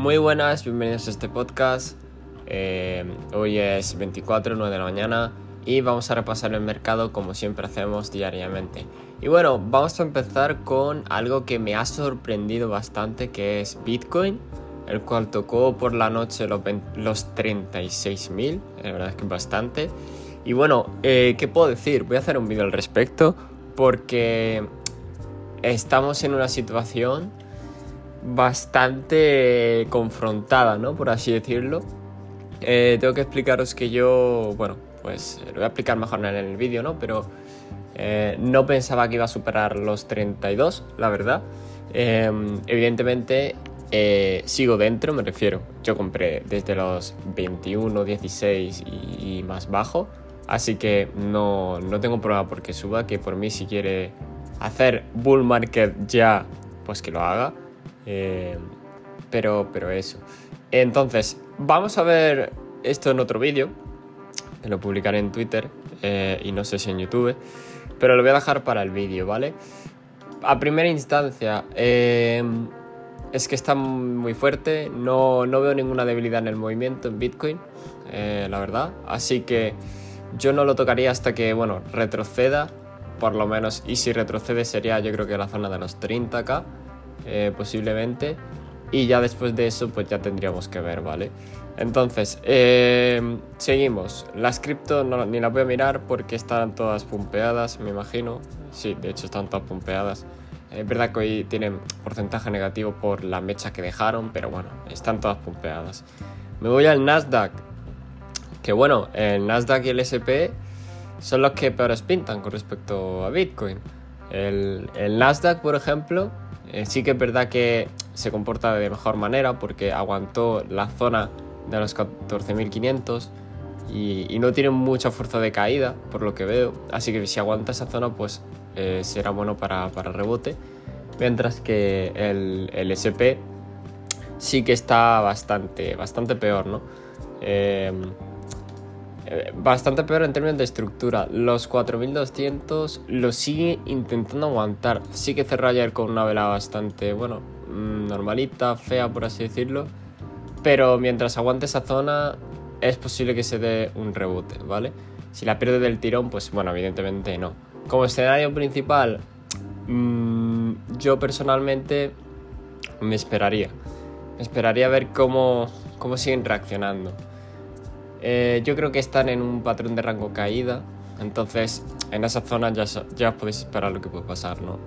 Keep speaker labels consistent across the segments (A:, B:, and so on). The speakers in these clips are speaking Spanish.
A: Muy buenas, bienvenidos a este podcast. Eh, hoy es 24, 9 de la mañana y vamos a repasar el mercado como siempre hacemos diariamente. Y bueno, vamos a empezar con algo que me ha sorprendido bastante que es Bitcoin, el cual tocó por la noche los, los 36.000, la verdad es que bastante. Y bueno, eh, ¿qué puedo decir? Voy a hacer un vídeo al respecto porque estamos en una situación bastante confrontada, ¿no? Por así decirlo. Eh, tengo que explicaros que yo, bueno, pues lo voy a explicar mejor en el vídeo, ¿no? Pero eh, no pensaba que iba a superar los 32, la verdad. Em, evidentemente eh, sigo dentro, me refiero. Yo compré desde los 21, 16 y, más bajo. Así que no, no tengo problema porque suba, que por mí si quiere hacer bull market ya, pues que lo haga. Eh, pero, pero eso. Entonces, vamos a ver esto en otro vídeo, lo publicaré en Twitter eh, y no sé si en YouTube, pero lo voy a dejar para el vídeo, ¿vale? A primera instancia, eh, es que está muy fuerte, no, no, veo ninguna debilidad en el movimiento en Bitcoin, la verdad, así que yo no lo tocaría hasta que, bueno, retroceda, por lo menos, y si retrocede sería yo creo que la zona de los 30k, eh, posiblemente. Y ya después de eso, pues ya tendríamos que ver, ¿vale? Entonces, eh, seguimos. Las cripto no, ni las voy a mirar porque están todas pumpeadas, me imagino. Sí, de hecho están todas pumpeadas. Es verdad que hoy tienen porcentaje negativo por la mecha que dejaron, pero bueno, están todas pumpeadas. Me voy al Nasdaq. Que bueno, el Nasdaq y el SP son los que peores pintan con respecto a Bitcoin. El, el Nasdaq, por ejemplo, eh, sí que es verdad que se comporta de mejor manera porque aguantó la zona de los 14.500 y, no tiene mucha fuerza de caída, por lo que veo. Así que si aguanta esa zona, pues eh, será bueno para, para, rebote. Mientras que el, el, SP sí que está bastante, bastante peor, ¿no? Eh, bastante peor en términos de estructura. Los 4200 lo sigue intentando aguantar. Sí que cerró ayer con una vela bastante, bueno, mm, normalita, fea por así decirlo. Pero mientras aguante esa zona, es posible que se dé un rebote, ¿vale? Si la pierde del tirón, pues bueno, evidentemente no. Como escenario principal, mmm, yo personalmente me esperaría. Me esperaría a ver cómo, cómo siguen reaccionando. Eh, yo creo que están en un patrón de rango caída, entonces en esa zona ya, ya podéis esperar lo que puede pasar, ¿no?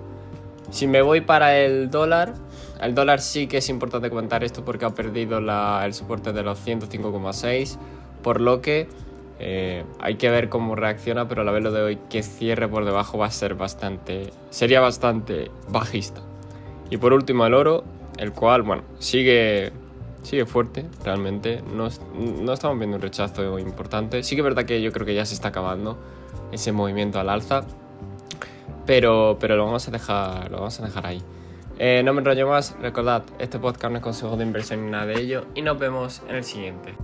A: Si me voy para el dólar, el dólar sí que es importante comentar esto porque ha perdido el soporte de los 105,6, por lo que eh, hay que ver cómo reacciona, pero a la vez lo de hoy que cierre por debajo va a ser bastante, sería bastante bajista. Y por último el oro, el cual, bueno, sigue sigue fuerte, realmente. No, no, estamos viendo un rechazo importante. Sí que es verdad que yo creo que ya se está acabando ese movimiento al alza. Pero, pero lo, vamos a dejar, lo vamos a dejar ahí. Eh, no me enrollo más. Recordad, este podcast no es consejo de inversión ni nada de ello. Y nos vemos en el siguiente.